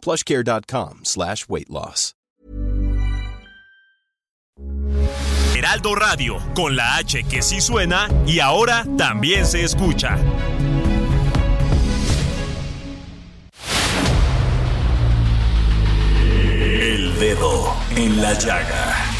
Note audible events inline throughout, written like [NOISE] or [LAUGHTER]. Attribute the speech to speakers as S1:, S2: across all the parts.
S1: plushcare.com slash weight loss.
S2: Heraldo Radio, con la H que sí suena y ahora también se escucha. El dedo en la llaga.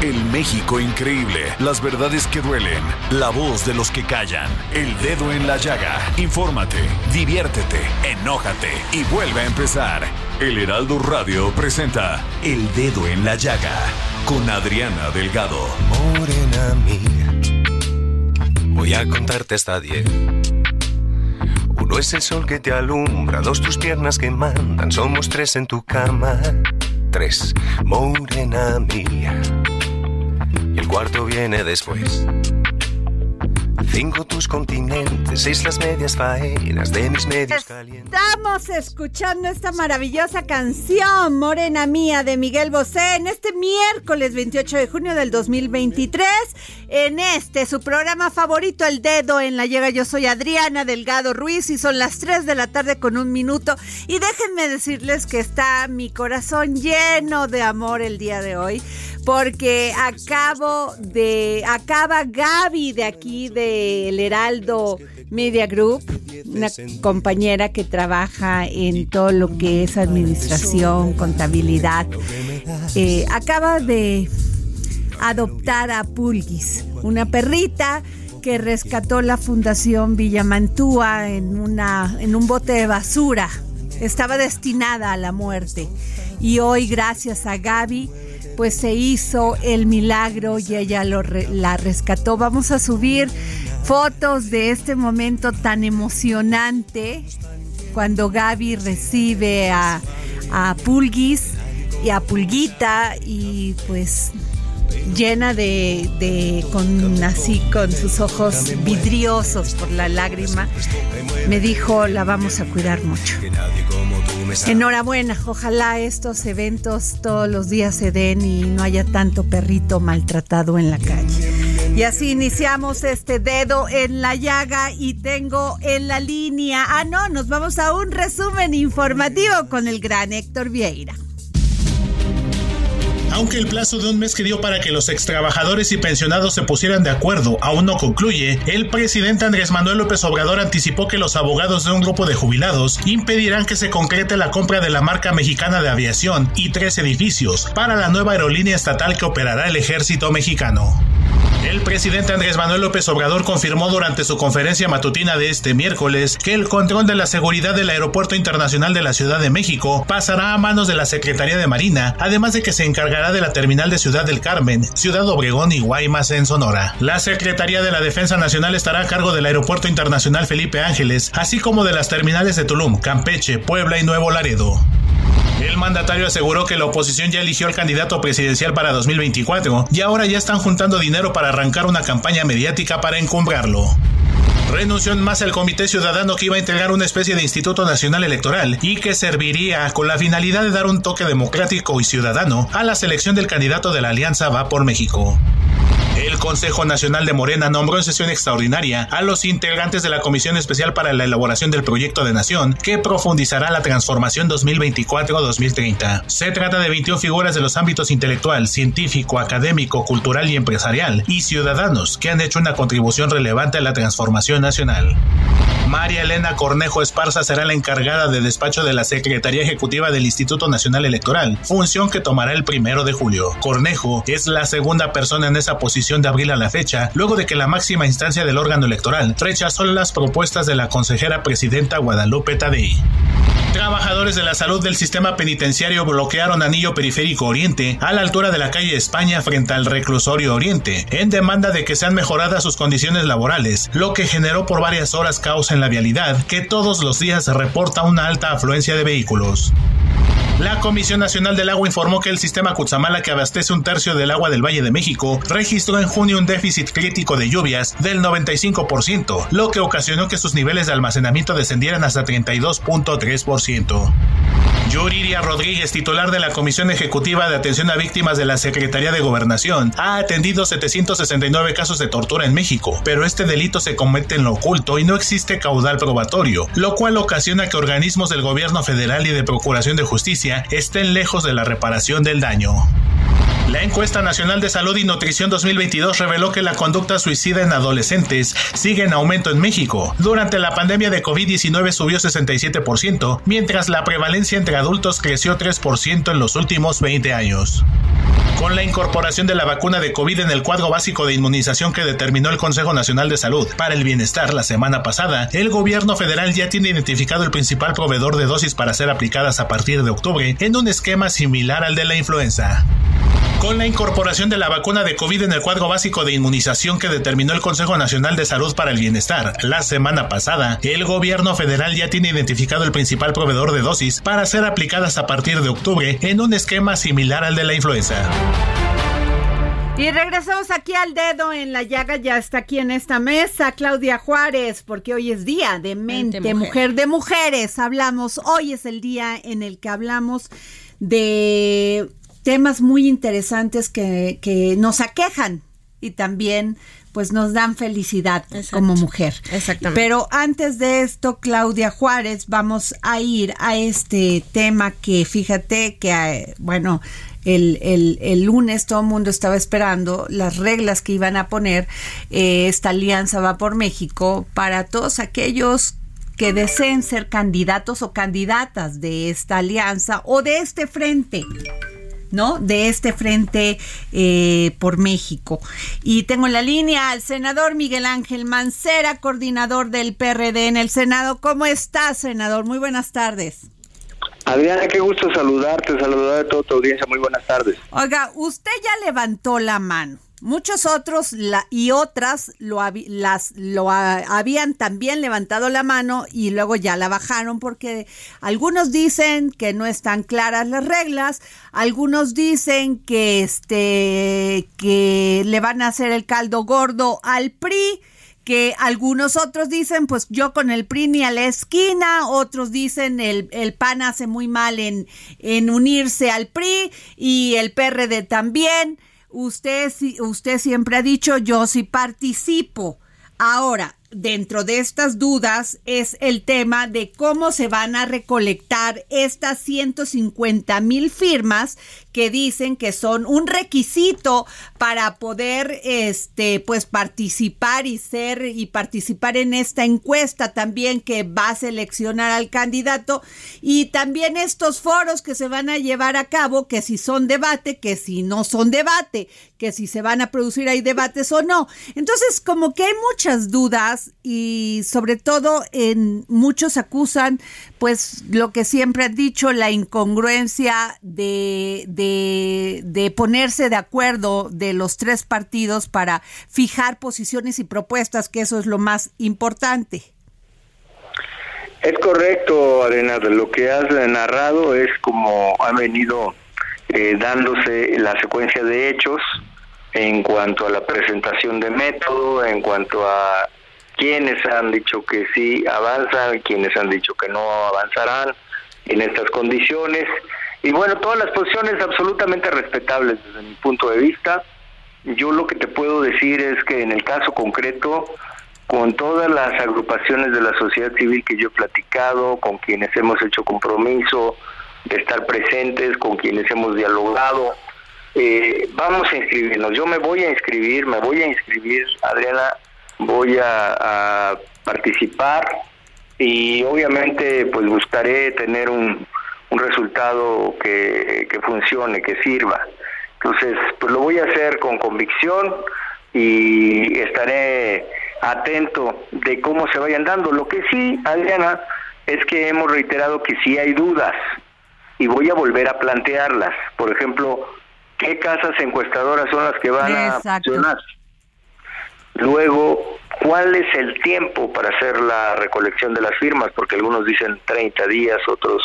S2: El México increíble. Las verdades que duelen. La voz de los que callan. El dedo en la llaga. Infórmate, diviértete, enójate y vuelve a empezar. El Heraldo Radio presenta El Dedo en la Llaga con Adriana Delgado.
S3: Morena mía, voy a contarte hasta diez. Uno es el sol que te alumbra, dos tus piernas que mandan, somos tres en tu cama. Tres, morena mía. Cuarto viene después. Cinco tus continentes, seis las medias faenas de mis medios calientes.
S4: Estamos escuchando esta maravillosa canción, Morena Mía, de Miguel Bosé, en este miércoles 28 de junio del 2023. En este, su programa favorito, El Dedo en la Llega. Yo soy Adriana Delgado Ruiz y son las 3 de la tarde con un minuto. Y déjenme decirles que está mi corazón lleno de amor el día de hoy, porque acabo de, acaba Gaby de aquí del Heraldo Media Group, una compañera que trabaja en todo lo que es administración, contabilidad, eh, acaba de adoptar a Pulguis, una perrita que rescató la Fundación Villamantúa en, una, en un bote de basura. Estaba destinada a la muerte. Y hoy, gracias a Gaby, pues se hizo el milagro y ella lo re- la rescató. Vamos a subir fotos de este momento tan emocionante cuando Gaby recibe a, a Pulguis y a Pulguita y pues llena de, de con así con sus ojos vidriosos por la lágrima me dijo la vamos a cuidar mucho. Enhorabuena ojalá estos eventos todos los días se den y no haya tanto perrito maltratado en la calle. Y así iniciamos este dedo en la llaga y tengo en la línea ah no nos vamos a un resumen informativo con el gran Héctor Vieira
S5: Aunque el plazo de un mes que dio para que los extrabajadores y pensionados se pusieran de acuerdo aún no concluye, el presidente Andrés Manuel López Obrador anticipó que los abogados de un grupo de jubilados impedirán que se concrete la compra de la marca mexicana de aviación y tres edificios para la nueva aerolínea estatal que operará el ejército mexicano. El presidente Andrés Manuel López Obrador confirmó durante su conferencia matutina de este miércoles que el control de la seguridad del Aeropuerto Internacional de la Ciudad de México pasará a manos de la Secretaría de Marina, además de que se encargará de la terminal de Ciudad del Carmen, Ciudad Obregón y Guaymas en Sonora. La Secretaría de la Defensa Nacional estará a cargo del Aeropuerto Internacional Felipe Ángeles, así como de las terminales de Tulum, Campeche, Puebla y Nuevo Laredo. El mandatario aseguró que la oposición ya eligió al candidato presidencial para 2024 y ahora ya están juntando dinero para arrancar una campaña mediática para encumbrarlo. Renunció en más el Comité Ciudadano que iba a entregar una especie de Instituto Nacional Electoral y que serviría con la finalidad de dar un toque democrático y ciudadano a la selección del candidato de la Alianza Va por México. El Consejo Nacional de Morena nombró en sesión extraordinaria a los integrantes de la Comisión Especial para la Elaboración del Proyecto de Nación que profundizará la transformación 2024-2030. Se trata de 21 figuras de los ámbitos intelectual, científico, académico, cultural y empresarial y ciudadanos que han hecho una contribución relevante a la transformación nacional. María Elena Cornejo Esparza será la encargada de despacho de la Secretaría Ejecutiva del Instituto Nacional Electoral, función que tomará el primero de julio. Cornejo es la segunda persona en esa posición de abril a la fecha, luego de que la máxima instancia del órgano electoral rechazó las propuestas de la consejera presidenta Guadalupe Tadei. Trabajadores de la salud del sistema penitenciario bloquearon Anillo Periférico Oriente a la altura de la calle España frente al reclusorio Oriente, en demanda de que sean mejoradas sus condiciones laborales, lo que generó por varias horas caos en la vialidad que todos los días reporta una alta afluencia de vehículos. La Comisión Nacional del Agua informó que el sistema Cutzamala, que abastece un tercio del agua del Valle de México, registró en junio un déficit crítico de lluvias del 95%, lo que ocasionó que sus niveles de almacenamiento descendieran hasta 32.3%. Yuriria Rodríguez, titular de la Comisión Ejecutiva de Atención a Víctimas de la Secretaría de Gobernación, ha atendido 769 casos de tortura en México, pero este delito se comete en lo oculto y no existe caudal probatorio, lo cual ocasiona que organismos del gobierno federal y de Procuración de Justicia estén lejos de la reparación del daño. La encuesta nacional de salud y nutrición 2022 reveló que la conducta suicida en adolescentes sigue en aumento en México. Durante la pandemia de COVID-19 subió 67%, mientras la prevalencia entre adultos creció 3% en los últimos 20 años. Con la incorporación de la vacuna de COVID en el cuadro básico de inmunización que determinó el Consejo Nacional de Salud para el Bienestar la semana pasada, el gobierno federal ya tiene identificado el principal proveedor de dosis para ser aplicadas a partir de octubre en un esquema similar al de la influenza. Con la incorporación de la vacuna de COVID en el cuadro básico de inmunización que determinó el Consejo Nacional de Salud para el Bienestar la semana pasada, el gobierno federal ya tiene identificado el principal proveedor de dosis para ser aplicadas a partir de octubre en un esquema similar al de la influenza.
S4: Y regresamos aquí al dedo en la llaga, ya está aquí en esta mesa Claudia Juárez, porque hoy es día de mente, mujer. mujer de mujeres. Hablamos, hoy es el día en el que hablamos de temas muy interesantes que, que nos aquejan y también pues nos dan felicidad como mujer.
S6: Exactamente.
S4: Pero antes de esto, Claudia Juárez, vamos a ir a este tema que fíjate que, eh, bueno, el, el, el, lunes todo el mundo estaba esperando las reglas que iban a poner eh, esta alianza va por México para todos aquellos que deseen ser candidatos o candidatas de esta alianza o de este frente. ¿No? De este frente eh, por México. Y tengo en la línea al senador Miguel Ángel Mancera, coordinador del PRD en el Senado. ¿Cómo estás, senador? Muy buenas tardes.
S7: Adriana, qué gusto saludarte, saludar a toda tu audiencia. Muy buenas tardes.
S4: Oiga, usted ya levantó la mano. Muchos otros y otras lo habían también levantado la mano y luego ya la bajaron porque algunos dicen que no están claras las reglas, algunos dicen que este que le van a hacer el caldo gordo al PRI que algunos otros dicen, pues yo con el PRI ni a la esquina, otros dicen el, el PAN hace muy mal en, en unirse al PRI y el PRD también. Usted, usted siempre ha dicho, yo sí participo. Ahora, dentro de estas dudas es el tema de cómo se van a recolectar estas 150 mil firmas que dicen que son un requisito para poder este pues participar y ser y participar en esta encuesta también que va a seleccionar al candidato. Y también estos foros que se van a llevar a cabo que si son debate que si no son debate que si se van a producir ahí debates o no. Entonces como que hay muchas dudas y sobre todo en muchos acusan pues lo que siempre han dicho la incongruencia de de, ponerse de acuerdo de los tres partidos para fijar posiciones y propuestas, que eso es lo más importante.
S7: Es correcto, Arena, lo que has narrado es como ha venido eh, dándose la secuencia de hechos en cuanto a la presentación de método, en cuanto a quienes han dicho que sí avanzan, quienes han dicho que no avanzarán en estas condiciones y bueno, todas las posiciones absolutamente respetables desde mi punto de vista. Yo lo que te puedo decir es que en el caso concreto, con todas las agrupaciones de la sociedad civil que yo he platicado, con quienes hemos hecho compromiso de estar presentes, con quienes hemos dialogado, eh, vamos a inscribirnos. Yo me voy a inscribir, me voy a inscribir, Adriana, voy a, a participar y obviamente pues buscaré tener un un resultado que, que funcione, que sirva. Entonces, pues lo voy a hacer con convicción, y estaré atento de cómo se vayan dando. Lo que sí, Adriana, es que hemos reiterado que sí hay dudas y voy a volver a plantearlas. Por ejemplo, ¿qué casas encuestadoras son las que van a funcionar? Luego, ¿cuál es el tiempo para hacer la recolección de las firmas? Porque algunos dicen 30 días, otros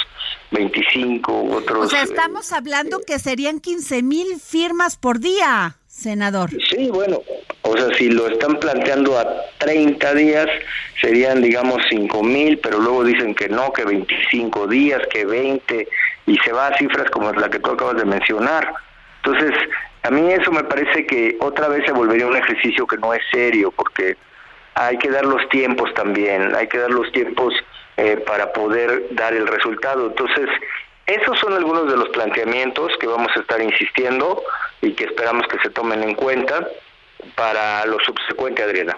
S7: 25, otros...
S4: O sea, estamos hablando que serían 15 mil firmas por día senador.
S7: Sí, bueno, o sea, si lo están planteando a 30 días, serían, digamos, 5 mil, pero luego dicen que no, que 25 días, que 20, y se va a cifras como la que tú acabas de mencionar. Entonces, a mí eso me parece que otra vez se volvería un ejercicio que no es serio, porque hay que dar los tiempos también, hay que dar los tiempos eh, para poder dar el resultado. Entonces, esos son algunos de los planteamientos que vamos a estar insistiendo y que esperamos que se tomen en cuenta para lo subsecuente, Adriana.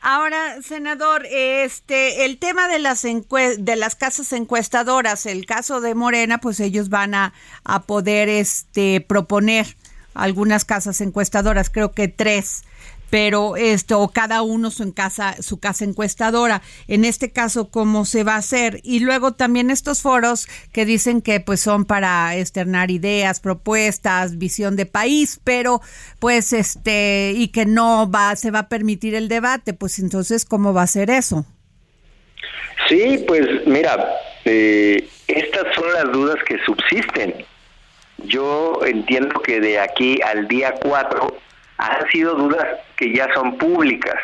S4: Ahora, senador, este, el tema de las de las casas encuestadoras, el caso de Morena, pues ellos van a, a poder, este, proponer algunas casas encuestadoras, creo que tres pero esto o cada uno su casa su casa encuestadora. En este caso cómo se va a hacer y luego también estos foros que dicen que pues son para externar ideas propuestas visión de país pero pues este y que no va se va a permitir el debate pues entonces cómo va a ser eso
S7: sí pues mira eh, estas son las dudas que subsisten yo entiendo que de aquí al día 4 han sido dudas que ya son públicas.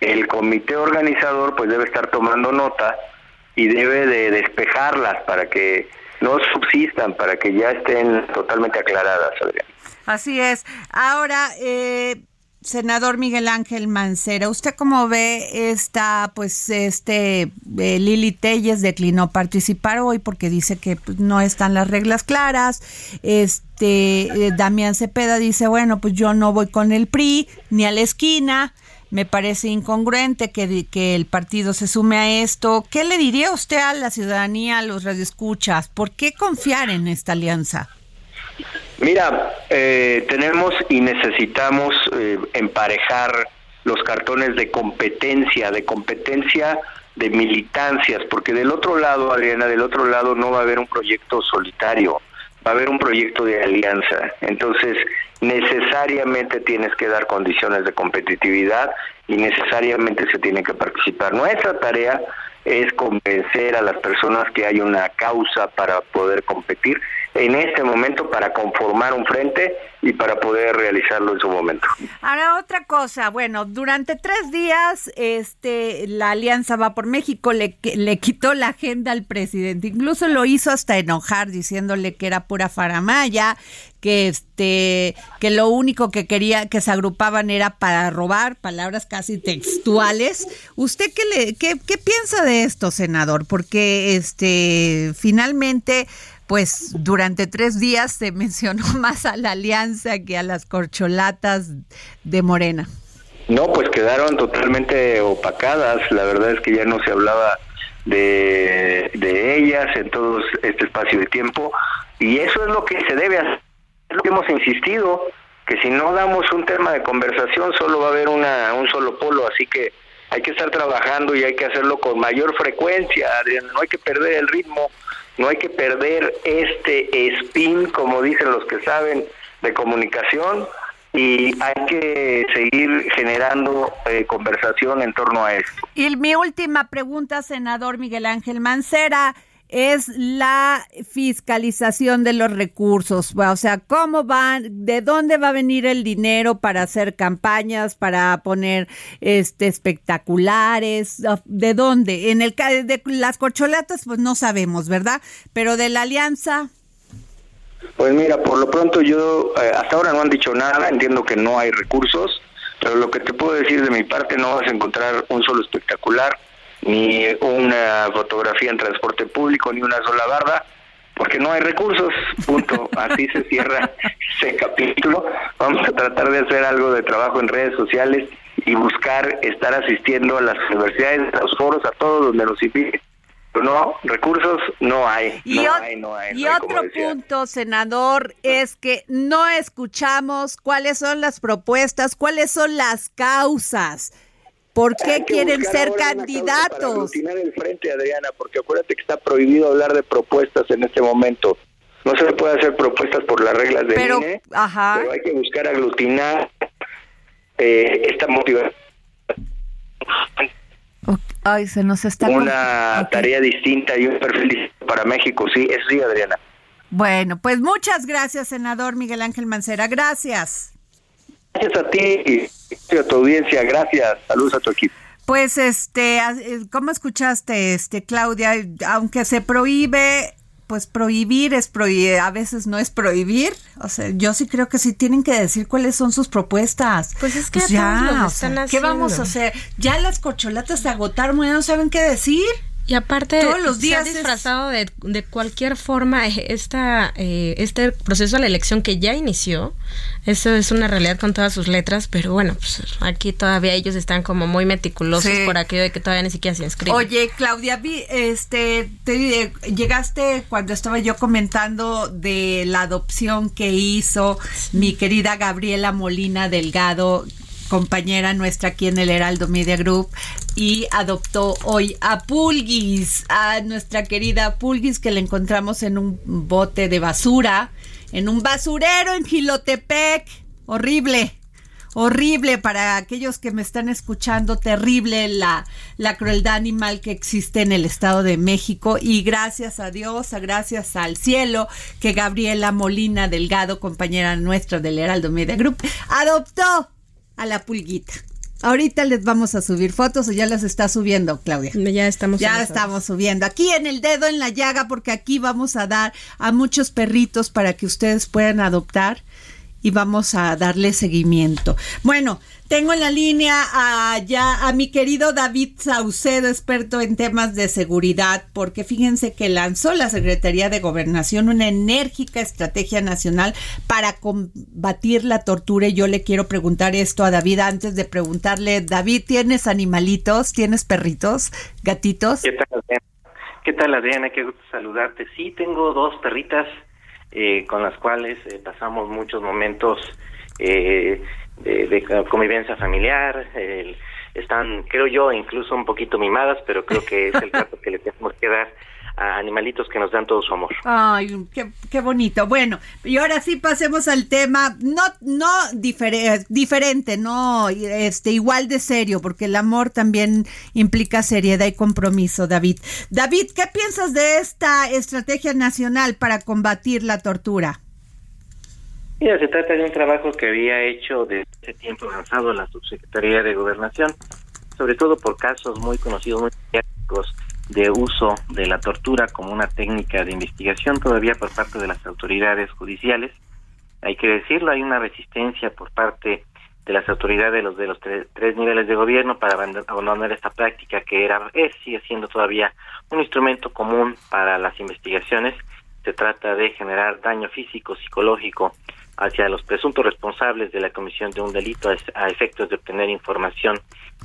S7: El comité organizador pues debe estar tomando nota y debe de despejarlas para que no subsistan, para que ya estén totalmente aclaradas, Adrián.
S4: Así es. Ahora, eh, senador Miguel Ángel Mancera, ¿usted cómo ve esta, pues, este, eh, Lili Telles declinó participar hoy porque dice que pues, no están las reglas claras, este, eh, Damián Cepeda dice, bueno, pues yo no voy con el PRI ni a la esquina, me parece incongruente que, que el partido se sume a esto. ¿Qué le diría usted a la ciudadanía, a los radioescuchas? ¿Por qué confiar en esta alianza?
S7: Mira, eh, tenemos y necesitamos eh, emparejar los cartones de competencia, de competencia de militancias, porque del otro lado, Adriana, del otro lado no va a haber un proyecto solitario, va a haber un proyecto de alianza. Entonces, necesariamente tienes que dar condiciones de competitividad y necesariamente se tiene que participar. Nuestra tarea es convencer a las personas que hay una causa para poder competir en este momento para conformar un frente y para poder realizarlo en su momento.
S4: Ahora otra cosa, bueno, durante tres días este la Alianza Va por México le, le quitó la agenda al presidente, incluso lo hizo hasta enojar diciéndole que era pura faramaya, que este que lo único que quería que se agrupaban era para robar palabras casi textuales. Usted qué le qué, qué piensa de esto senador porque este finalmente pues durante tres días se mencionó [LAUGHS] más a la alianza que a las corcholatas de Morena.
S7: No, pues quedaron totalmente opacadas. La verdad es que ya no se hablaba de, de ellas en todo este espacio de tiempo. Y eso es lo que se debe hacer. Es lo que hemos insistido, que si no damos un tema de conversación solo va a haber una, un solo polo. Así que hay que estar trabajando y hay que hacerlo con mayor frecuencia, No hay que perder el ritmo no hay que perder este spin, como dicen los que saben de comunicación, y hay que seguir generando eh, conversación en torno a esto.
S4: Y mi última pregunta, senador Miguel Ángel Mancera es la fiscalización de los recursos, o sea, cómo van, de dónde va a venir el dinero para hacer campañas, para poner este espectaculares, de dónde. En el de las corcholatas pues no sabemos, ¿verdad? Pero de la alianza
S7: Pues mira, por lo pronto yo eh, hasta ahora no han dicho nada, entiendo que no hay recursos, pero lo que te puedo decir de mi parte no vas a encontrar un solo espectacular ni una fotografía en transporte público, ni una sola barda, porque no hay recursos, punto. [LAUGHS] Así se cierra ese capítulo. Vamos a tratar de hacer algo de trabajo en redes sociales y buscar estar asistiendo a las universidades, a los foros, a todos donde nos inviten no, recursos no hay.
S4: Y, y otro punto, senador, es que no escuchamos cuáles son las propuestas, cuáles son las causas. ¿Por qué quieren ser candidatos?
S7: Para el frente, Adriana, porque acuérdate que está prohibido hablar de propuestas en este momento. No se le puede hacer propuestas por las reglas de pero, INE, ajá. pero hay que buscar aglutinar eh, esta motivación
S4: Ay, se nos está...
S7: Una tarea distinta y un perfil para México, sí, eso sí, Adriana.
S4: Bueno, pues muchas gracias, senador Miguel Ángel Mancera. Gracias.
S7: Gracias a ti y a tu audiencia. Gracias. Saludos a tu equipo.
S4: Pues este, eh, ¿cómo escuchaste, este Claudia? Aunque se prohíbe pues prohibir es prohibir, a veces no es prohibir. O sea, yo sí creo que sí tienen que decir cuáles son sus propuestas.
S6: Pues es que pues ya,
S4: ¿qué vamos a hacer? Ya las cocholatas se agotaron, ya no saben qué decir.
S6: Y aparte, Todos los días se ha disfrazado de, de, cualquier forma eh, esta, eh, este proceso de la elección que ya inició. Eso es una realidad con todas sus letras, pero bueno, pues aquí todavía ellos están como muy meticulosos por aquello de que todavía ni siquiera se inscriben.
S4: Oye, Claudia, este, te, llegaste cuando estaba yo comentando de la adopción que hizo mi querida Gabriela Molina Delgado, compañera nuestra aquí en el Heraldo Media Group y adoptó hoy a Pulguis, a nuestra querida Pulguis que la encontramos en un bote de basura, en un basurero en Gilotepec. Horrible. Horrible para aquellos que me están escuchando, terrible la, la crueldad animal que existe en el Estado de México y gracias a Dios, gracias al cielo, que Gabriela Molina Delgado, compañera nuestra del Heraldo Media Group, adoptó a la pulguita. Ahorita les vamos a subir fotos o ya las está subiendo, Claudia.
S6: Ya estamos.
S4: Ya estamos subiendo. Aquí en el dedo en la llaga, porque aquí vamos a dar a muchos perritos para que ustedes puedan adoptar y vamos a darle seguimiento. Bueno, tengo en la línea a, ya a mi querido David Saucedo, experto en temas de seguridad, porque fíjense que lanzó la Secretaría de Gobernación una enérgica estrategia nacional para combatir la tortura. Y yo le quiero preguntar esto a David antes de preguntarle, David, ¿tienes animalitos? ¿Tienes perritos? ¿Gatitos?
S8: ¿Qué tal, Adriana? ¿Qué tal, Adriana? Qué gusto saludarte. Sí, tengo dos perritas eh, con las cuales eh, pasamos muchos momentos eh, de, convivencia familiar. están, creo yo, incluso un poquito mimadas, pero creo que es el [LAUGHS] trato que le tenemos que dar a animalitos que nos dan todo su amor.
S4: Ay, qué, bonito. Bueno, y ahora sí pasemos al tema, no, no diferente, no este, igual de serio, porque el amor también implica seriedad y compromiso, David. David, ¿qué piensas de esta estrategia nacional para combatir la tortura?
S8: Mira, se trata de un trabajo que había hecho desde hace tiempo avanzado la Subsecretaría de Gobernación, sobre todo por casos muy conocidos, muy mediáticos de uso de la tortura como una técnica de investigación todavía por parte de las autoridades judiciales. Hay que decirlo, hay una resistencia por parte de las autoridades de los de los tres, niveles de gobierno para abandonar esta práctica que era es sigue siendo todavía un instrumento común para las investigaciones. Se trata de generar daño físico, psicológico hacia los presuntos responsables de la comisión de un delito a efectos de obtener información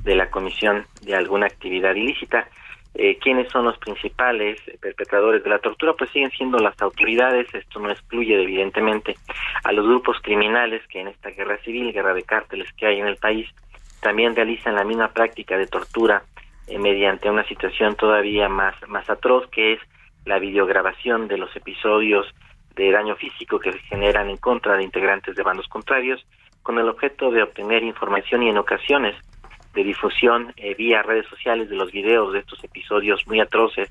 S8: de la comisión de alguna actividad ilícita. Eh, quiénes son los principales perpetradores de la tortura, pues siguen siendo las autoridades, esto no excluye evidentemente a los grupos criminales que en esta guerra civil, guerra de cárteles que hay en el país, también realizan la misma práctica de tortura eh, mediante una situación todavía más, más atroz que es la videograbación de los episodios de daño físico que se generan en contra de integrantes de bandos contrarios con el objeto de obtener información y en ocasiones de difusión eh, vía redes sociales de los videos de estos episodios muy atroces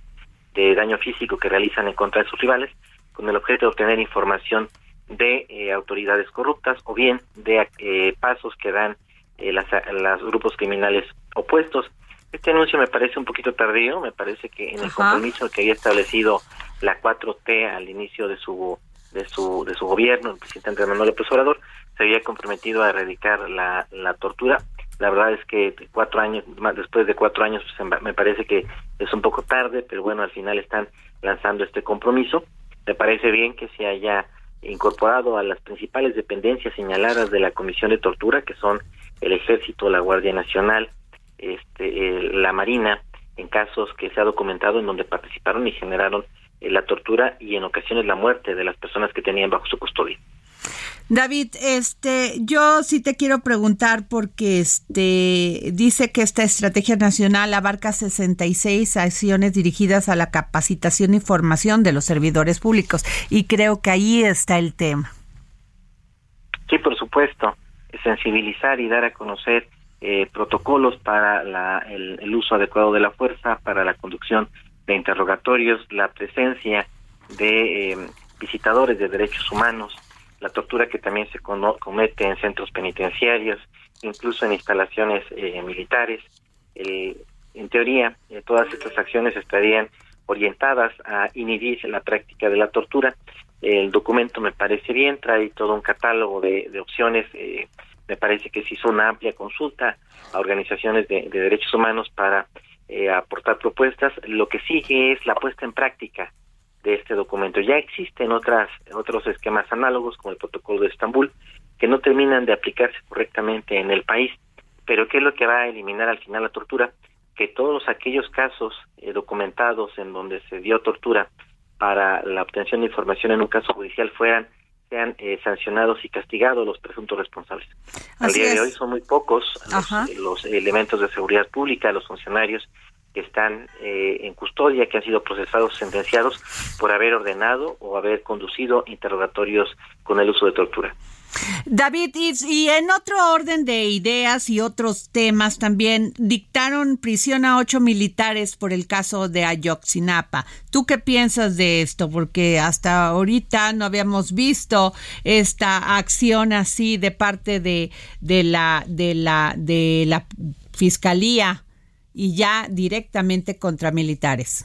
S8: de daño físico que realizan en contra de sus rivales, con el objeto de obtener información de eh, autoridades corruptas o bien de eh, pasos que dan las, los grupos criminales opuestos. Este anuncio me parece un poquito tardío, me parece que en el compromiso que había establecido la 4T al inicio de su de su de su gobierno, el presidente Andrés Manuel López Obrador, se había comprometido a erradicar la, la tortura la verdad es que cuatro años, después de cuatro años, pues, me parece que es un poco tarde, pero bueno, al final están lanzando este compromiso. Me parece bien que se haya incorporado a las principales dependencias señaladas de la Comisión de Tortura, que son el Ejército, la Guardia Nacional, este, la Marina en casos que se ha documentado en donde participaron y generaron eh, la tortura y en ocasiones la muerte de las personas que tenían bajo su custodia.
S4: David, este, yo sí te quiero preguntar porque este dice que esta estrategia nacional abarca 66 acciones dirigidas a la capacitación y formación de los servidores públicos y creo que ahí está el tema.
S8: Sí, por supuesto, sensibilizar y dar a conocer eh, protocolos para el, uso adecuado de la fuerza, para la conducción de interrogatorios, la presencia de eh, visitadores de derechos humanos, la tortura que también se comete en centros penitenciarios, incluso en instalaciones eh, militares. en teoría, todas estas acciones estarían orientadas a inhibir la práctica de la tortura. El documento me parece bien, trae todo un catálogo de, opciones eh, me parece que se hizo una amplia consulta a organizaciones de, derechos humanos para eh, aportar propuestas. Lo que sigue es la puesta en práctica de este documento. Ya existen otras otros esquemas análogos como el protocolo de Estambul que no terminan de aplicarse correctamente en el país, pero ¿qué es lo que va a eliminar al final la tortura? Que todos aquellos casos eh, documentados en donde se dio tortura para la obtención de información en un caso judicial fueran sean eh, sancionados y castigados los presuntos responsables. Al día de hoy son muy pocos los, elementos de seguridad pública, los funcionarios que están eh, en custodia, que han sido procesados, sentenciados por haber ordenado o haber conducido interrogatorios con el uso de tortura.
S4: David, y, en otro orden de ideas y otros temas también dictaron prisión a ocho militares por el caso de Ayotzinapa. ¿Tú qué piensas de esto? Porque hasta ahorita no habíamos visto esta acción así de parte de, de la de la de la fiscalía y ya directamente contra militares.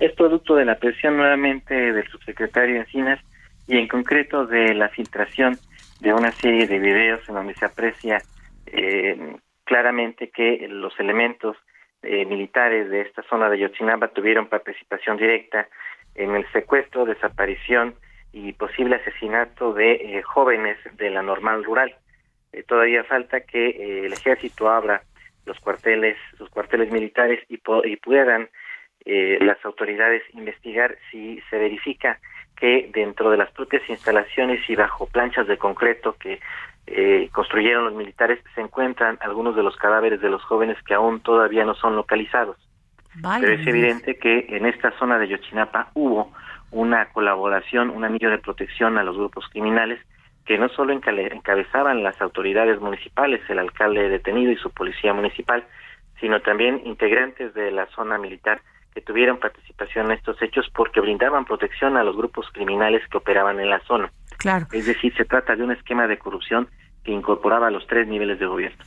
S8: Es producto de la presión nuevamente del subsecretario Encinas y en concreto de la filtración de una serie de videos en donde se aprecia eh, claramente que los elementos eh, militares de esta zona de Yotzinapa tuvieron participación directa en el secuestro, desaparición y posible asesinato de eh, jóvenes de la normal rural. todavía falta que el ejército abra los cuarteles, los cuarteles militares y, y puedan las autoridades investigar si se verifica que dentro de las propias instalaciones y bajo planchas de concreto que eh, construyeron los militares se encuentran algunos de los cadáveres de los jóvenes que aún todavía no son localizados. Pero es evidente que en esta zona de Yochinapa hubo una colaboración, un anillo de protección a los grupos criminales que no solo encabezaban las autoridades municipales, el alcalde detenido y su policía municipal, sino también integrantes de la zona militar que tuvieron participación en estos hechos porque brindaban protección a los grupos criminales que operaban en la zona.
S4: Claro.
S8: Es decir, se trata de un esquema de corrupción que incorporaba los tres niveles de gobierno.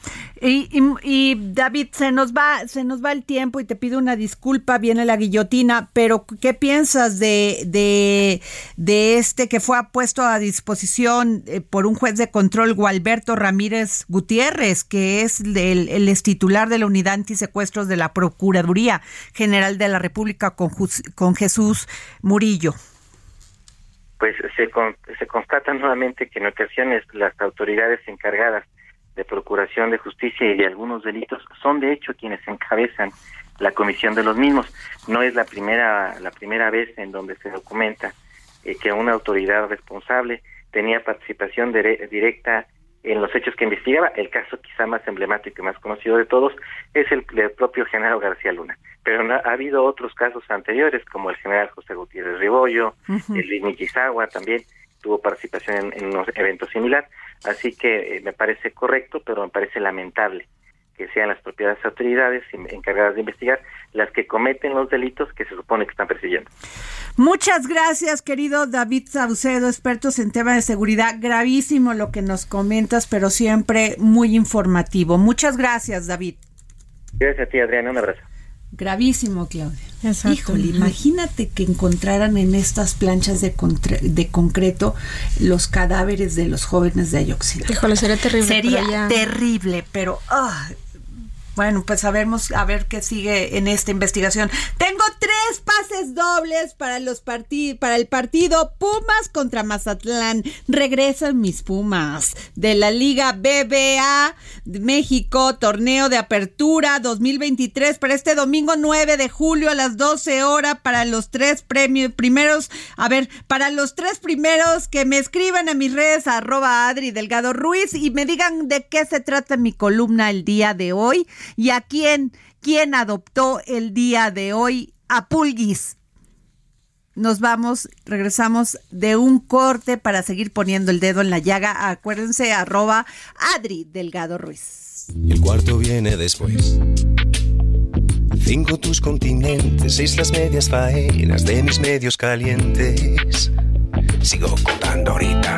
S4: Y, y, David, se nos va, se nos va el tiempo y te pido una disculpa, viene la guillotina, pero ¿qué piensas de, de, de este que fue puesto a disposición eh, por un juez de control, Gualberto Ramírez Gutiérrez, que es el, titular de la unidad antisecuestros de la Procuraduría General de la República con, con Jesús Murillo?
S8: pues se, se constata nuevamente que en ocasiones las autoridades encargadas de procuración de justicia y de algunos delitos son de hecho quienes encabezan la comisión de los mismos. No es la primera la primera vez en donde se documenta eh, que una autoridad responsable tenía participación directa en los hechos que investigaba. El caso quizá más emblemático y más conocido de todos es el, propio general García Luna. Pero ha habido otros casos anteriores, como el general José Gutiérrez Ribollo, el Luis también tuvo participación en, un evento similar. Así que eh, me parece correcto, pero me parece lamentable que sean las propias autoridades encargadas de investigar las que cometen los delitos que se supone que están persiguiendo.
S4: Muchas gracias, querido David Saucedo, expertos en temas de seguridad. Gravísimo lo que nos comentas, pero siempre muy informativo. Muchas gracias, David.
S8: Gracias a ti, Adriana. Un abrazo.
S4: Gravísimo, Claudia. Híjole, imagínate que encontraran en estas planchas de, de concreto los cadáveres de los jóvenes de Ayoxina.
S6: Híjole, sería terrible.
S4: Sería terrible, pero ah, bueno, pues sabemos a ver qué sigue en esta investigación. Tengo tres pases dobles para los para el partido Pumas contra Mazatlán. Regresan mis Pumas de la Liga BBA México, torneo de apertura 2023 para este domingo 9 de julio a las 12 horas para los tres premios primeros, a ver, para los tres primeros que me escriban a mis redes arroba Adri Delgado Ruiz y me digan de qué se trata mi columna el día de hoy y a quién, quién adoptó el día de hoy a Pulguis. Nos vamos, regresamos de un corte para seguir poniendo el dedo en la llaga. Acuérdense, arroba Adri Delgado Ruiz.
S3: El cuarto viene después. Cinco tus continentes, seis las medias faenas de mis medios calientes. Sigo contando ahorita.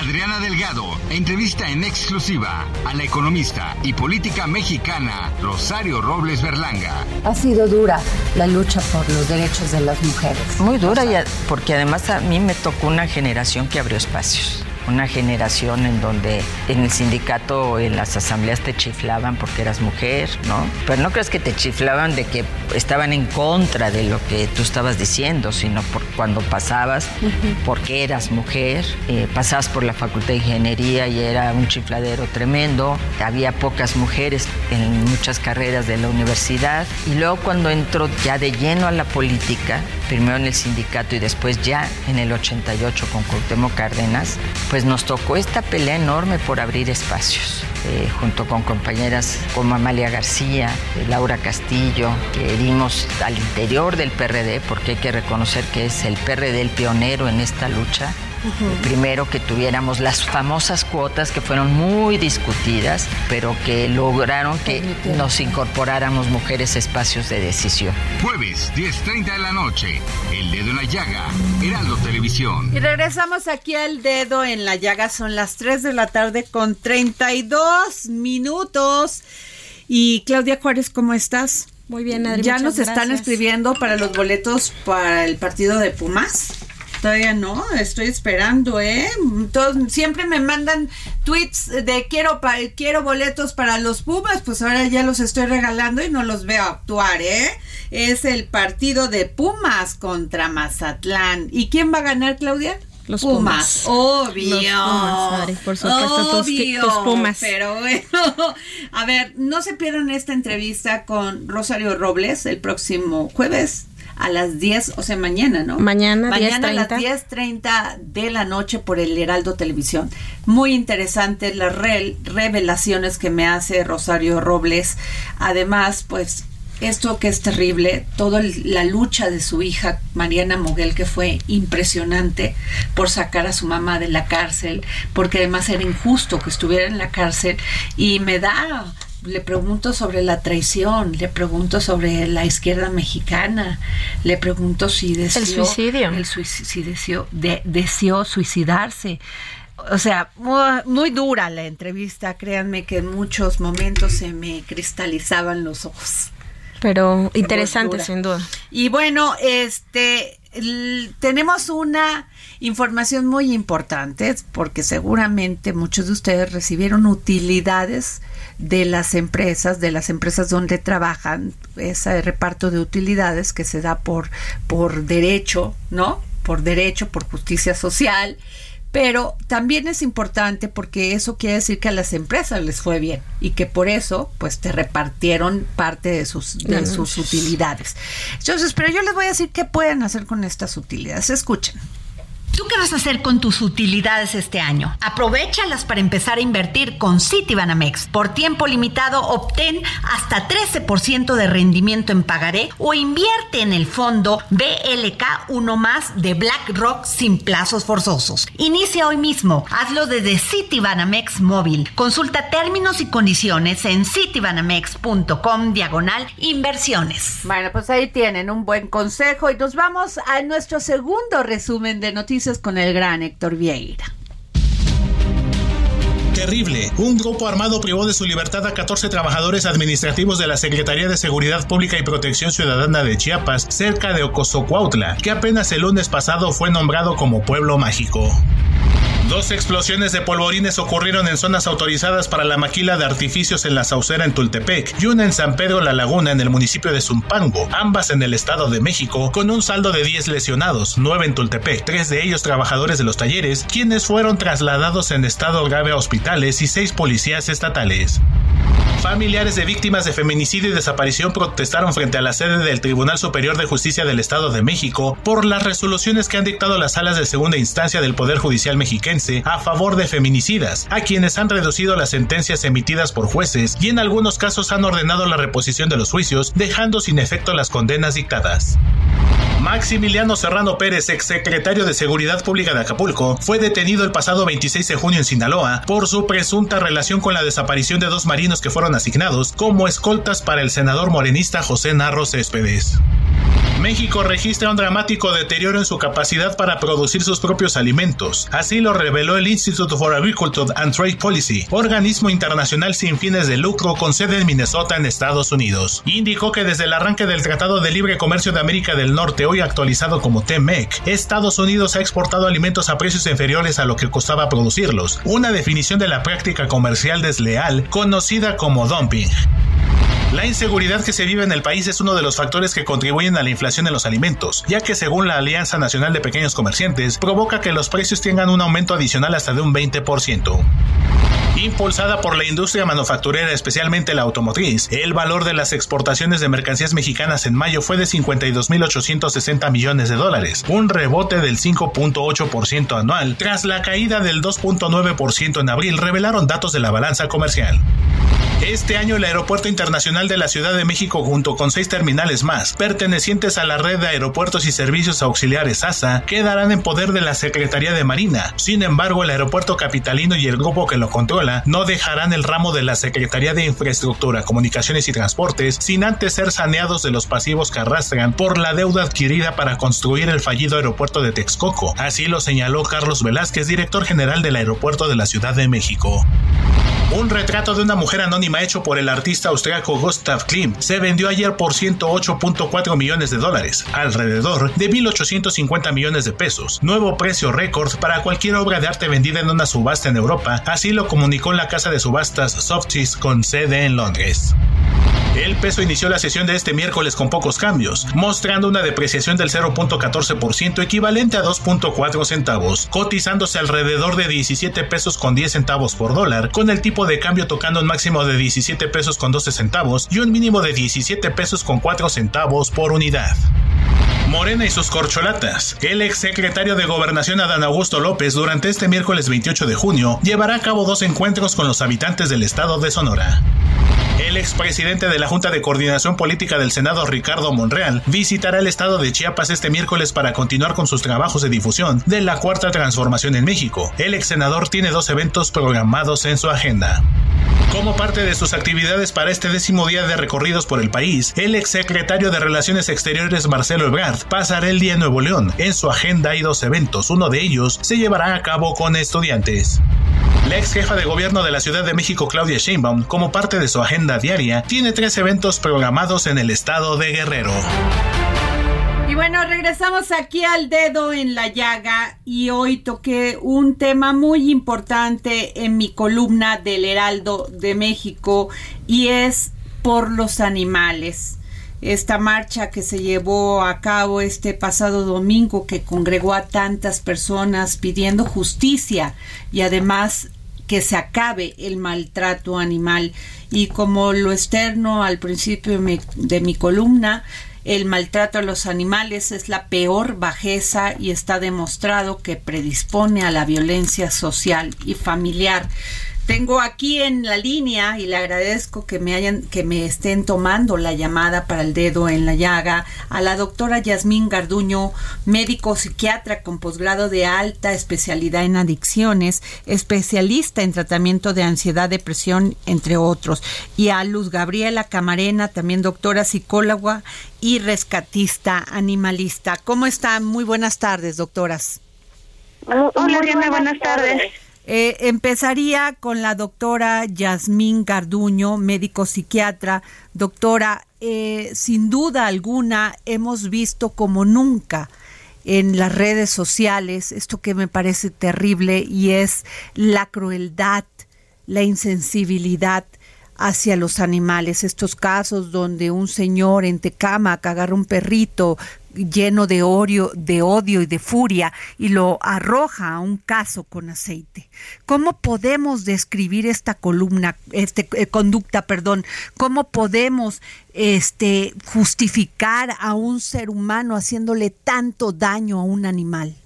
S9: Adriana Delgado entrevista en exclusiva a la economista y política mexicana Rosario Robles Berlanga.
S10: Ha sido dura la lucha por los derechos de las mujeres.
S11: Muy dura, porque además a mí me tocó una generación que abrió espacios una generación en donde en el sindicato, en las asambleas te chiflaban porque eras mujer, ¿no? Pero no crees que te chiflaban de que estaban en contra de lo que tú estabas diciendo, sino por cuando pasabas, porque eras mujer, eh, pasabas por la Facultad de Ingeniería y era un chifladero tremendo, había pocas mujeres en muchas carreras de la universidad, y luego cuando entró ya de lleno a la política, primero en el sindicato y después ya en el 88 con Cuauhtémoc Cárdenas, pues nos tocó esta pelea enorme por abrir espacios. Eh, junto con compañeras como Amalia García, eh, Laura Castillo, que dimos al interior del PRD, porque hay que reconocer que es el PRD el pionero en esta lucha, Primero que tuviéramos las famosas cuotas que fueron muy discutidas, pero que lograron que nos incorporáramos mujeres a espacios de decisión.
S9: Jueves, 10.30 de la noche, El Dedo en la Llaga, Heraldo Televisión.
S4: Y regresamos aquí al Dedo en la Llaga, son las 3 de la tarde con 32 minutos. Y Claudia Juárez, ¿cómo estás?
S6: Muy bien, Adri,
S4: Ya nos están escribiendo para los boletos para el partido de Pumas. Todavía no, estoy esperando, ¿eh? Todos, siempre me mandan tweets de quiero quiero boletos para los Pumas, pues ahora ya los estoy regalando y no los veo actuar, ¿eh? Es el partido de Pumas contra Mazatlán. ¿Y quién va a ganar, Claudia?
S6: Los Pumas.
S4: Obvio.
S6: Los Pumas, por supuesto, Obvio, tus, Pumas.
S4: Pero bueno, a ver, no se pierdan esta entrevista con Rosario Robles el próximo jueves a las 10, o sea, mañana, ¿no?
S6: Mañana,
S4: mañana a las 10.30 de la noche por el Heraldo Televisión. Muy interesante las revelaciones que me hace Rosario Robles. Además, pues esto que es terrible, toda la lucha de su hija Mariana Moguel, que fue impresionante por sacar a su mamá de la cárcel, porque además era injusto que estuviera en la cárcel, y me da le pregunto sobre la traición, le pregunto sobre la izquierda mexicana, le pregunto si deseó
S6: el suicidio,
S4: el si deseó suicidarse. O sea, muy, dura la entrevista, créanme que en muchos momentos se me cristalizaban los ojos.
S6: Pero interesante, sin duda.
S4: Y bueno, este tenemos una información muy importante porque seguramente muchos de ustedes recibieron utilidades de las empresas, de las empresas donde trabajan, ese reparto de utilidades que se da por, por derecho, ¿no? Por derecho, por justicia social pero también es importante porque eso quiere decir que a las empresas les fue bien y que por eso pues te repartieron parte de sus de sus utilidades. Entonces, pero yo les voy a decir qué pueden hacer con estas utilidades. Escuchen.
S12: ¿Tú qué vas a hacer con tus utilidades este año? Aprovechalas para empezar a invertir con Citibanamex. Por tiempo limitado, obtén hasta 13% de rendimiento en pagaré o invierte en el fondo BLK 1 más de BlackRock sin plazos forzosos. Inicia hoy mismo. Hazlo desde Citibanamex móvil. Consulta términos y condiciones en citibanamex.com diagonal inversiones.
S4: Bueno, pues ahí tienen un buen consejo y nos vamos a nuestro segundo resumen de noticias con el gran Héctor Vieira.
S5: Terrible. Un grupo armado privó de su libertad a 14 trabajadores administrativos de la Secretaría de Seguridad Pública y Protección Ciudadana de Chiapas, cerca de Ocosocuautla, que apenas el lunes pasado fue nombrado como pueblo mágico. Dos explosiones de polvorines ocurrieron en zonas autorizadas para la maquila de artificios en la Saucera en Tultepec y una en San Pedro La Laguna en el municipio de Zumpango, ambas en el Estado de México, con un saldo de 10 lesionados, 9 en Tultepec, tres de ellos trabajadores de los talleres, quienes fueron trasladados en estado grave a hospitales y seis policías estatales. Familiares de víctimas de feminicidio y desaparición protestaron frente a la sede del Tribunal Superior de Justicia del Estado de México por las resoluciones que han dictado las salas de segunda instancia del Poder Judicial mexiquense a favor de feminicidas, a quienes han reducido las sentencias emitidas por jueces y en algunos casos han ordenado la reposición de los juicios, dejando sin efecto las condenas dictadas. Maximiliano Serrano Pérez, exsecretario de Seguridad Pública de Acapulco, fue detenido el pasado 26 de junio en Sinaloa por su presunta relación con la desaparición de dos marinos que fueron asignados como escoltas para el senador morenista José Narro Céspedes. México registra un dramático deterioro en su capacidad para producir sus propios alimentos. Así lo reveló el Institute for Agriculture and Trade Policy, organismo internacional sin fines de lucro con sede en Minnesota, en Estados Unidos. Indicó que desde el arranque del Tratado de Libre Comercio de América del Norte, hoy actualizado como TMEC, Estados Unidos ha exportado alimentos a precios inferiores a lo que costaba producirlos, una definición de la práctica comercial desleal conocida como dumping. La inseguridad que se vive en el país es uno de los factores que contribuyen a la inflación en los alimentos, ya que según la Alianza Nacional de Pequeños Comerciantes, provoca que los precios tengan un aumento adicional hasta de un 20%. Impulsada por la industria manufacturera, especialmente la automotriz, el valor de las exportaciones de mercancías mexicanas en mayo fue de 52.860 millones de dólares, un rebote del 5.8% anual, tras la caída del 2.9% en abril, revelaron datos de la balanza comercial. Este año el Aeropuerto Internacional de la Ciudad de México junto con seis terminales más, pertenecientes a la red de aeropuertos y servicios auxiliares ASA, quedarán en poder de la Secretaría de Marina. Sin embargo, el aeropuerto capitalino y el grupo que lo controla no dejarán el ramo de la Secretaría de Infraestructura, Comunicaciones y Transportes sin antes ser saneados de los pasivos que arrastran por la deuda adquirida para construir el fallido aeropuerto de Texcoco. Así lo señaló Carlos Velázquez, director general del aeropuerto de la Ciudad de México. Un retrato de una mujer anónima hecho por el artista austriaco Gustav Klimt se vendió ayer por 108.4 millones de dólares, alrededor de 1.850 millones de pesos, nuevo precio récord para cualquier obra de arte vendida en una subasta en Europa, así lo comunicó la casa de subastas Sotheby's con sede en Londres. El peso inició la sesión de este miércoles con pocos cambios, mostrando una depreciación del 0.14% equivalente a 2.4 centavos, cotizándose alrededor de 17 pesos con 10 centavos por dólar, con el tipo de cambio tocando un máximo de 17 pesos con 12 centavos y un mínimo de 17 pesos con 4 centavos por unidad. Morena y sus corcholatas. El ex secretario de Gobernación Adán Augusto López durante este miércoles 28 de junio llevará a cabo dos encuentros con los habitantes del estado de Sonora. El expresidente de la Junta de Coordinación Política del Senado, Ricardo Monreal, visitará el estado de Chiapas este miércoles para continuar con sus trabajos de difusión de la Cuarta Transformación en México. El ex senador tiene dos eventos programados en su agenda. Como parte de sus actividades para este décimo día de recorridos por el país, el exsecretario de Relaciones Exteriores Marcelo Ebrard pasará el día en Nuevo León. En su agenda hay dos eventos, uno de ellos se llevará a cabo con estudiantes. La ex jefa de gobierno de la Ciudad de México, Claudia Sheinbaum, como parte de su agenda diaria, tiene tres eventos programados en el estado de Guerrero.
S4: Bueno, regresamos aquí al dedo en la llaga y hoy toqué un tema muy importante en mi columna del Heraldo de México y es por los animales. Esta marcha que se llevó a cabo este pasado domingo que congregó a tantas personas pidiendo justicia y además que se acabe el maltrato animal. Y como lo externo al principio de mi, de mi columna, el maltrato a los animales es la peor bajeza y está demostrado que predispone a la violencia social y familiar. Tengo aquí en la línea y le agradezco que me hayan que me estén tomando la llamada para el dedo en la llaga a la doctora Yasmín Garduño, médico psiquiatra con posgrado de alta especialidad en adicciones, especialista en tratamiento de ansiedad, depresión, entre otros, y a Luz Gabriela Camarena, también doctora psicóloga y rescatista animalista. ¿Cómo están? Muy buenas tardes, doctoras.
S13: Hola, Diana, buenas tardes.
S4: Eh, empezaría con la doctora Yasmín Garduño, médico psiquiatra. Doctora, eh, sin duda alguna hemos visto como nunca en las redes sociales esto que me parece terrible y es la crueldad, la insensibilidad hacia los animales. Estos casos donde un señor en Tecama agarra un perrito lleno de odio, de odio y de furia y lo arroja a un caso con aceite. ¿Cómo podemos describir esta columna, este eh, conducta, perdón? ¿Cómo podemos este justificar a un ser humano haciéndole tanto daño a un animal?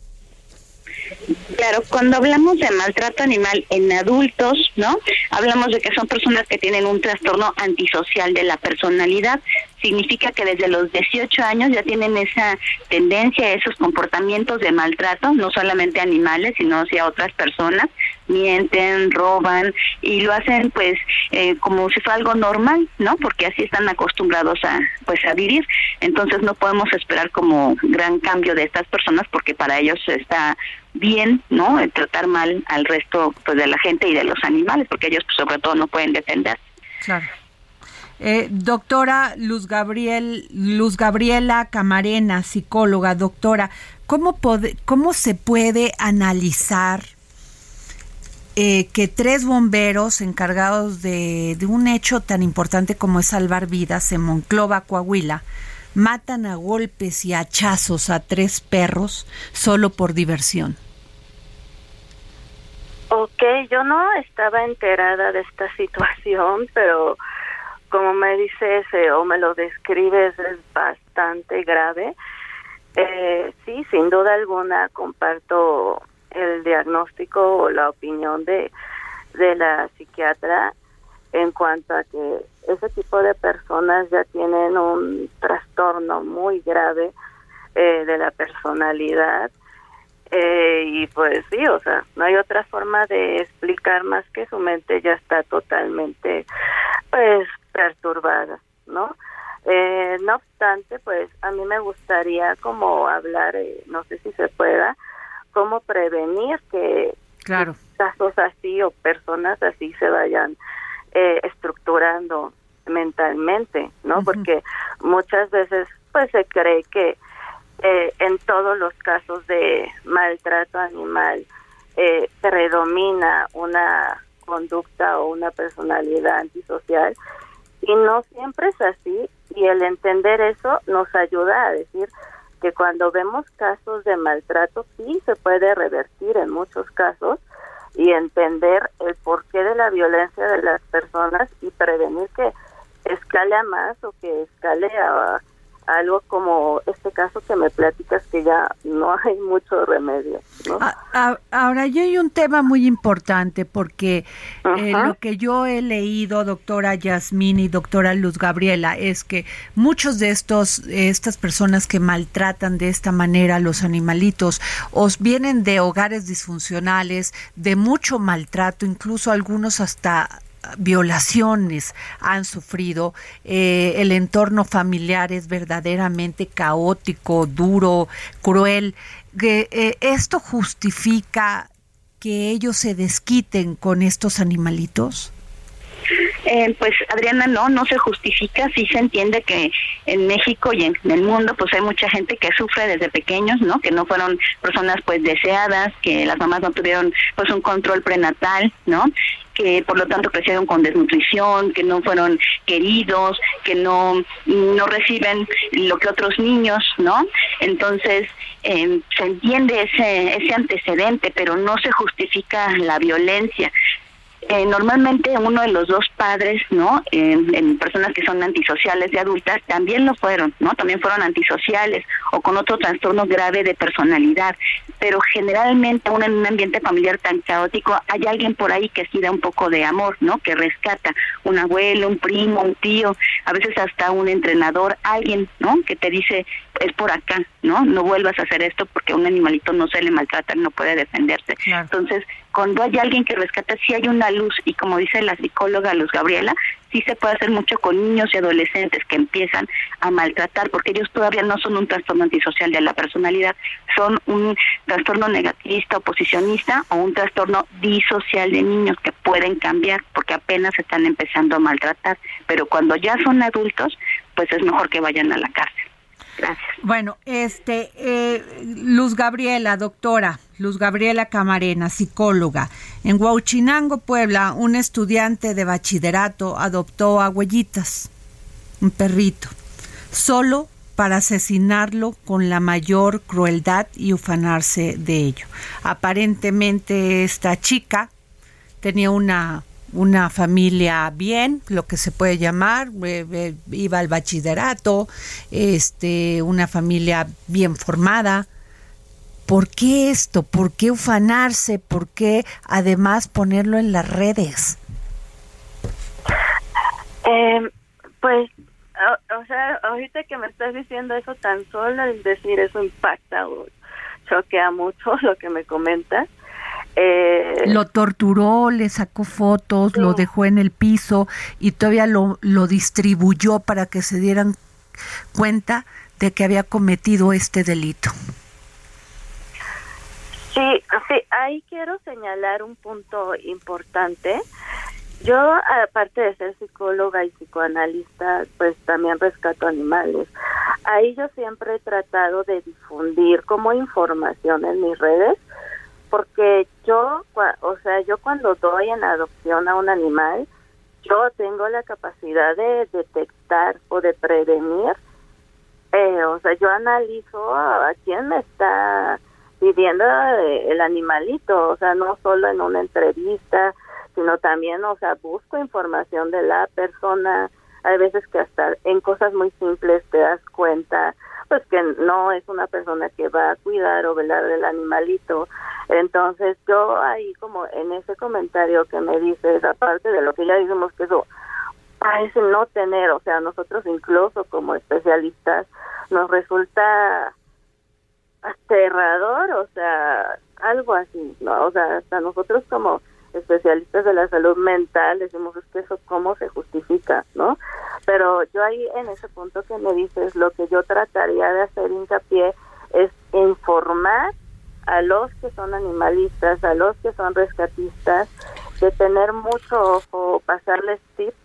S13: Claro, cuando hablamos de maltrato animal en adultos, ¿no? Hablamos de que son personas que tienen un trastorno antisocial de la personalidad. Significa que desde los 18 años ya tienen esa tendencia, esos comportamientos de maltrato, no solamente animales, sino hacia otras personas. Mienten, roban y lo hacen pues eh, como si fuera algo normal, ¿no? Porque así están acostumbrados a pues a vivir. Entonces no podemos esperar como gran cambio de estas personas porque para ellos está bien, ¿no? El tratar mal al resto pues de la gente y de los animales, porque ellos pues, sobre todo no pueden defender.
S4: Claro. Eh, doctora Luz Gabriel, Luz Gabriela Camarena, psicóloga, doctora, ¿cómo, cómo se puede analizar eh, que tres bomberos encargados de, de, un hecho tan importante como es salvar vidas en Monclova, Coahuila, matan a golpes y hachazos a tres perros solo por diversión.
S13: Ok, yo no estaba enterada de esta situación, pero como me dices eh, o me lo describes es bastante grave. Eh, sí, sin duda alguna comparto el diagnóstico o la opinión de, de la psiquiatra en cuanto a que ese tipo de personas ya tienen un trastorno muy grave eh, de la personalidad eh, y pues sí, o sea, no hay otra forma de explicar más que su mente ya está totalmente pues perturbada, ¿no? Eh, no obstante, pues a mí me gustaría como hablar, no sé si se pueda, cómo prevenir que
S4: claro.
S13: casos así o personas así se vayan eh, estructurando mentalmente, ¿no? Porque muchas veces pues se cree que eh, en todos los casos de maltrato animal eh, predomina una conducta o una personalidad antisocial y no siempre es así y el entender eso nos ayuda a decir que cuando vemos casos de maltrato sí se puede revertir en muchos casos y entender el porqué de la violencia de las personas y prevenir que escale a más o que escale a, algo como este caso que me platicas que ya no [LAUGHS] hay mucho remedio. ¿no?
S4: ahora, yo hay un tema muy importante porque eh, lo que yo he leído, doctora Yasmín y doctora Luz Gabriela, es que muchos de estos, estas personas que maltratan de esta manera a los animalitos, os vienen de hogares disfuncionales, de mucho maltrato, incluso algunos hasta violaciones han sufrido, eh, el entorno familiar es verdaderamente caótico, duro, cruel. que eh, ¿Esto justifica que ellos se desquiten con estos animalitos?
S14: Eh, pues Adriana, no, no se justifica, sí se entiende que en México y en, el mundo pues hay mucha gente que sufre desde pequeños, ¿no? Que no fueron personas pues deseadas, que las mamás no tuvieron pues un control prenatal, ¿no? que por lo tanto crecieron con desnutrición, que no fueron queridos, que no, no reciben lo que otros niños, ¿no? Entonces, eh, se entiende ese, ese antecedente, pero no se justifica la violencia. Eh, normalmente uno de los dos padres, ¿no? en personas que son antisociales de adultas, también lo fueron, ¿no? También fueron antisociales o con otro trastorno grave de personalidad. Pero generalmente aún en un ambiente familiar tan caótico hay alguien por ahí que sí da un poco de amor, ¿no? Que rescata un abuelo, un primo, un tío, a veces hasta un entrenador, alguien, ¿no? Que te dice, es por acá, ¿no? No vuelvas a hacer esto porque a un animalito no se le maltrata, no puede defenderse. Entonces, cuando hay alguien que rescata, sí hay una luz y como dice la psicóloga Luz Gabriela, sí se puede hacer mucho con niños y adolescentes que empiezan a maltratar porque ellos todavía no son un trastorno antisocial de la personalidad, son un trastorno negativista, oposicionista o un trastorno disocial de niños que pueden cambiar porque apenas están empezando a maltratar, pero cuando ya son adultos, pues es mejor que vayan a la cárcel. Gracias.
S4: Bueno, este, eh, Luz Gabriela, doctora, Luz Gabriela Camarena, psicóloga. En Huauchinango, Puebla, un estudiante de bachillerato adoptó a Huellitas, un perrito, solo para asesinarlo con la mayor crueldad y ufanarse de ello. Aparentemente esta chica tenía una una familia bien, lo que se puede llamar, eh, eh, iba al bachillerato, este, una familia bien formada. ¿Por qué esto? ¿Por qué ufanarse? ¿Por qué además ponerlo en las redes?
S13: Eh, pues, o, sea, ahorita que me estás diciendo eso, tan solo el decir eso impacta o choquea mucho [LAUGHS] lo que me comentas.
S4: Eh, lo torturó, le sacó fotos, lo dejó en el piso y todavía lo, lo distribuyó para que se dieran cuenta de que había cometido este delito.
S13: Sí, sí, ahí quiero señalar un punto importante. Yo, aparte de ser psicóloga y psicoanalista, pues también rescato animales. Ahí yo siempre he tratado de difundir como información en mis redes porque yo, o sea, yo cuando doy en adopción a un animal, yo tengo la capacidad de detectar o de prevenir, eh, o sea, yo analizo a quién me está pidiendo eh, el animalito, o sea, no solo en una entrevista, sino también, o sea, busco información de la persona, hay veces que hasta en cosas muy simples te das cuenta, pues que no es una persona que va a cuidar o velar del animalito, entonces yo ahí como en ese comentario que me dices, aparte de lo que ya dijimos que eso parece no tener, o sea, nosotros incluso como especialistas nos resulta aterrador, o sea, algo así, ¿no? O sea, hasta nosotros como especialistas de la salud mental decimos es que eso cómo se justifica, ¿no? Pero yo ahí en ese punto que me dices, lo que yo trataría de hacer hincapié es informar a los que son animalistas, a los que son rescatistas, de tener mucho ojo, pasarles tips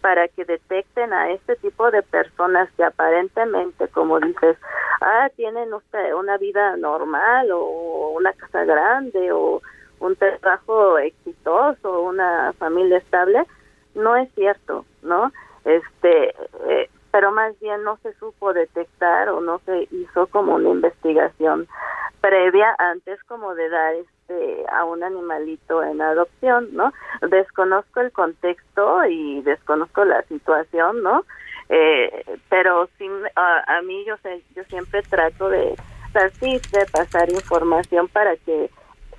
S13: para que detecten a este tipo de personas que aparentemente, como dices, ah, tienen una vida normal o una casa grande o un trabajo exitoso, una familia estable, no es cierto, ¿no? Este, eh, pero más bien no se supo detectar o no se hizo como una investigación previa antes como de dar este a un animalito en adopción, ¿no? Desconozco el contexto y desconozco la situación, ¿no? Eh, pero sí, a, mí yo sé, yo siempre trato de, de pasar información para que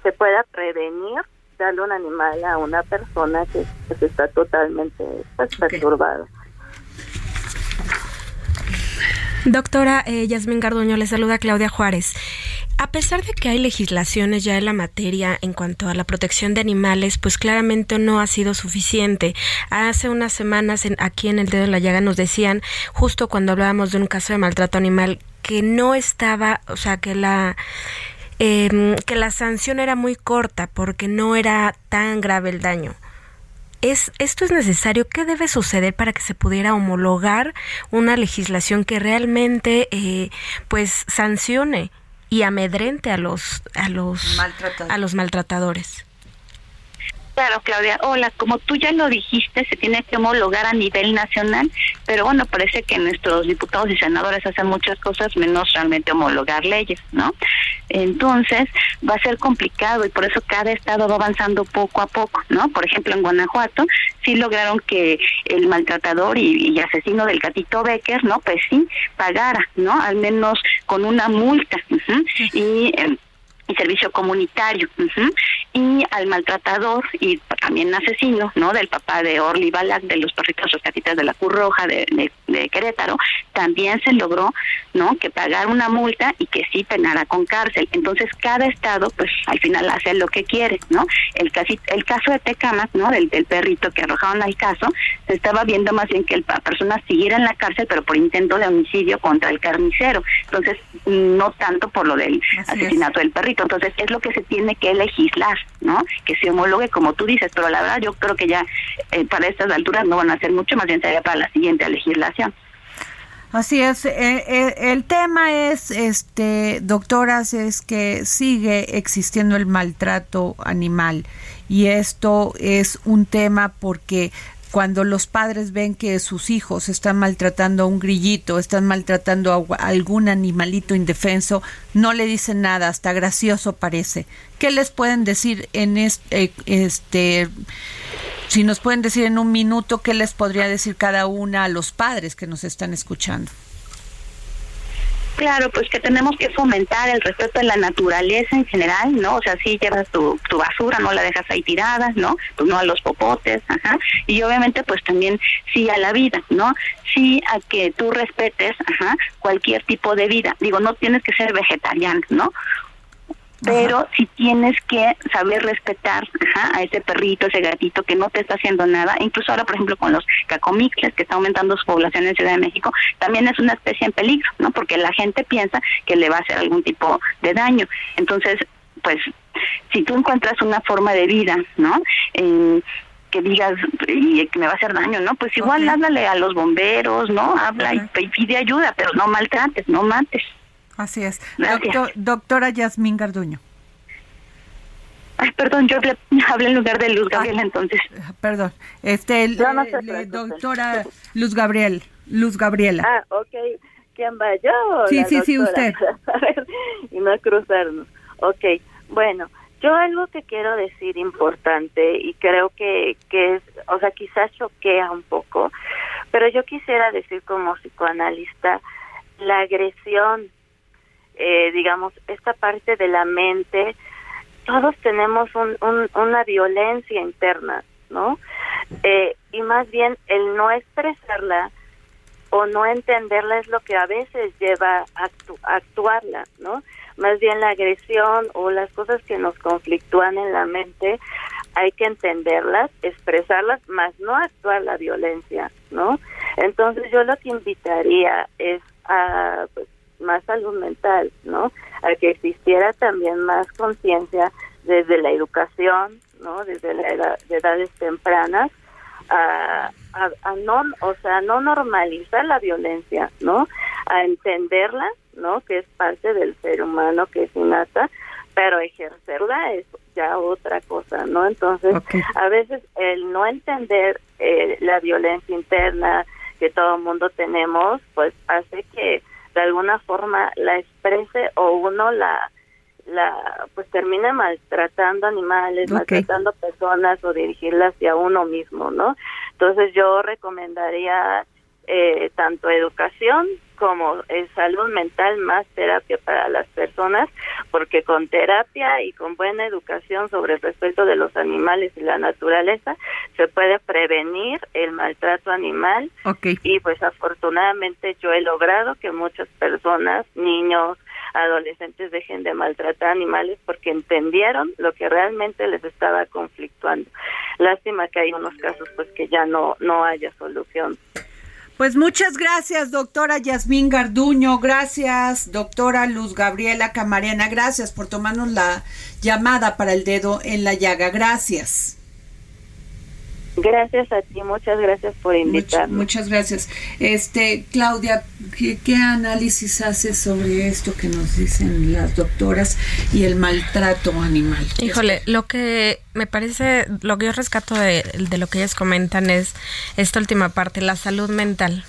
S13: se pueda prevenir darle un animal a una persona que, está totalmente pues, perturbada.
S6: Doctora eh, Yasmín Garduño, le saluda Claudia Juárez. A pesar de que hay legislaciones ya en la materia en cuanto a la protección de animales, pues claramente no ha sido suficiente. Hace unas semanas en, aquí en el dedo de la llaga nos decían, justo cuando hablábamos de un caso de maltrato animal, que no estaba, o sea, que la eh, que la sanción era muy corta porque no era tan grave el daño. ¿Es, ¿Esto es necesario? ¿Qué debe suceder para que se pudiera homologar una legislación que realmente eh, pues sancione y amedrente a los, a los, a los maltratadores?
S14: Claro, Claudia. Hola, como tú ya lo dijiste, se tiene que homologar a nivel nacional, pero bueno, parece que nuestros diputados y senadores hacen muchas cosas menos realmente homologar leyes, ¿no? Entonces, va a ser complicado y por eso cada estado va avanzando poco a poco, ¿no? Por ejemplo, en Guanajuato sí lograron que el maltratador y, asesino del gatito Becker, ¿no? Pues sí, pagara, ¿no? Al menos con una multa. Y em, y servicio comunitario y al maltratador y también asesino no del papá de Orly Balak de los perritos rescatistas de la Cruz Roja de, de, Querétaro también se logró no que pagar una multa y que sí penara con cárcel. Entonces cada estado pues al final hace lo que quiere no el casi el caso de Tecamac no del, del perrito que arrojaron al caso se estaba viendo más bien que la persona siguiera en la cárcel pero por intento de homicidio contra el carnicero. Entonces no tanto por lo del asesinato del perrito. Entonces es lo que se tiene que legislar, ¿no? Que se homologue como tú dices, pero la verdad yo creo que ya eh, para estas alturas no van a ser mucho, más bien sería para la siguiente legislación.
S15: Así es, eh, eh, el tema es, este, doctoras, es que sigue existiendo el maltrato animal y esto es un tema porque cuando los padres ven que sus hijos están maltratando a un grillito, están maltratando a algún animalito indefenso, no le dicen nada, hasta gracioso parece. ¿Qué les pueden decir en este, este si nos pueden decir en un minuto qué les podría decir cada una a los padres que nos están escuchando?
S14: Claro, pues que tenemos que fomentar el respeto a la naturaleza en general, ¿no? O sea, si llevas tu, basura, no la dejas ahí tirada, ¿no? Pues no a los popotes, ajá. Y obviamente, pues también sí a la vida, ¿no? Sí a que tú respetes, ajá, cualquier tipo de vida. Digo, no tienes que ser vegetariano, ¿no? Pero si tienes que saber respetar a ese perrito, ese gatito que no te está haciendo nada, incluso ahora, por ejemplo, con los cacomixles, que está aumentando su población en Ciudad de México, también es una especie en peligro, ¿no? Porque la gente piensa que le va a hacer algún tipo de daño. Entonces, pues, si tú encuentras una forma de vida, ¿no? que digas y que me va a hacer daño, ¿no? Pues igual háblale a los bomberos, ¿no? Habla y pide ayuda, pero no maltrates, no mates.
S15: Así es. doctora Yasmín Garduño.
S14: Ay, perdón, yo hablé [LAUGHS] en lugar de Luz Gabriela, entonces.
S15: Perdón. Este, doctora Luz Gabriel, Luz Gabriela.
S13: Ah, ok. ¿Quién va yo?
S15: Sí, sí, sí, usted. [LAUGHS]
S13: y no cruzarnos. Ok, bueno, yo algo que quiero decir importante y creo que, que es, o sea, quizás choquea un poco, pero yo quisiera decir como psicoanalista, la agresión eh, digamos, esta parte de la mente, todos tenemos un, una violencia interna, ¿no? Eh, y más bien el no expresarla o no entenderla es lo que a veces lleva a, actuarla, ¿no? Más bien la agresión o las cosas que nos conflictúan en la mente, hay que entenderlas, expresarlas, más no actuar la violencia, ¿no? Entonces yo lo que invitaría es a pues, más salud mental, ¿no? A que existiera también más conciencia desde la educación, ¿no? Desde la de edades tempranas, a, a, no, o sea, no normalizar la violencia, ¿no? A entenderla, ¿no? Que es parte del ser humano, que es innata, pero ejercerla es ya otra cosa, ¿no? Entonces, a veces el no entender eh, la violencia interna que todo el mundo tenemos, pues hace que de alguna forma la exprese o uno la la pues termina maltratando animales, maltratando personas o dirigirla hacia uno mismo, ¿no? Entonces yo recomendaría eh, tanto educación como en salud mental, más terapia para las personas, porque con terapia y con buena educación sobre el respeto de los animales y la naturaleza se puede prevenir el maltrato animal. Y pues afortunadamente yo he logrado que muchas personas, niños, adolescentes dejen de maltratar animales porque entendieron lo que realmente les estaba conflictuando. Lástima que hay unos casos pues que ya no no haya solución.
S4: Pues muchas gracias, doctora Yasmín Garduño. Gracias, doctora Luz Gabriela Camarena. Gracias por tomarnos la llamada para el dedo en la llaga. Gracias.
S13: Gracias a ti, muchas gracias por invitarme.
S4: muchas gracias. Este, Claudia, ¿qué, análisis haces sobre esto que nos dicen las doctoras y el maltrato animal?
S6: Híjole, lo que me parece, lo que yo rescato de, de lo que ellas comentan es esta última parte, la salud mental.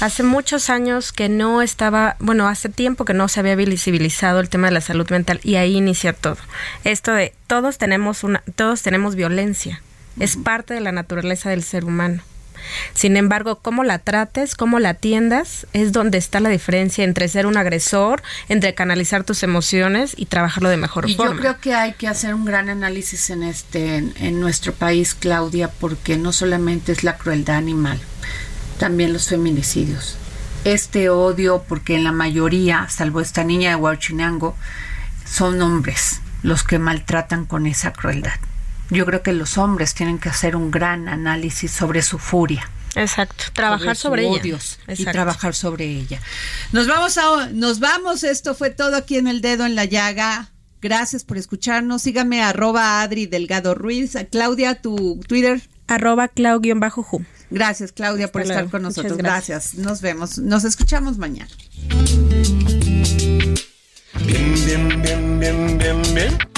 S6: Hace muchos años que no estaba, bueno, hace tiempo que no se había visibilizado el tema de la salud mental y ahí inicia todo. Esto de todos tenemos una, todos tenemos violencia es parte de la naturaleza del ser humano. Sin embargo, cómo la trates, cómo la atiendas, es donde está la diferencia entre ser un agresor, entre canalizar tus emociones y trabajarlo de mejor forma.
S4: Yo creo que hay que hacer un gran análisis en este, en nuestro país, Claudia, porque no solamente es la crueldad animal, también los feminicidios. Este odio, porque en la mayoría, salvo esta niña de Huachinango, son hombres los que maltratan con esa crueldad yo creo que los hombres tienen que hacer un gran análisis sobre su furia.
S6: Exacto, trabajar sobre, ella.
S4: y trabajar sobre ella. Nos vamos a, nos vamos, esto fue todo aquí en el dedo en la llaga. Gracias por escucharnos. Sígame arroba Adri Delgado Ruiz. Claudia, tu Twitter.
S6: Arroba Clau-Ju.
S4: Gracias, Claudia, por estar con nosotros. Gracias. Nos vemos. Nos escuchamos mañana. Bien, bien, bien, bien, bien, bien.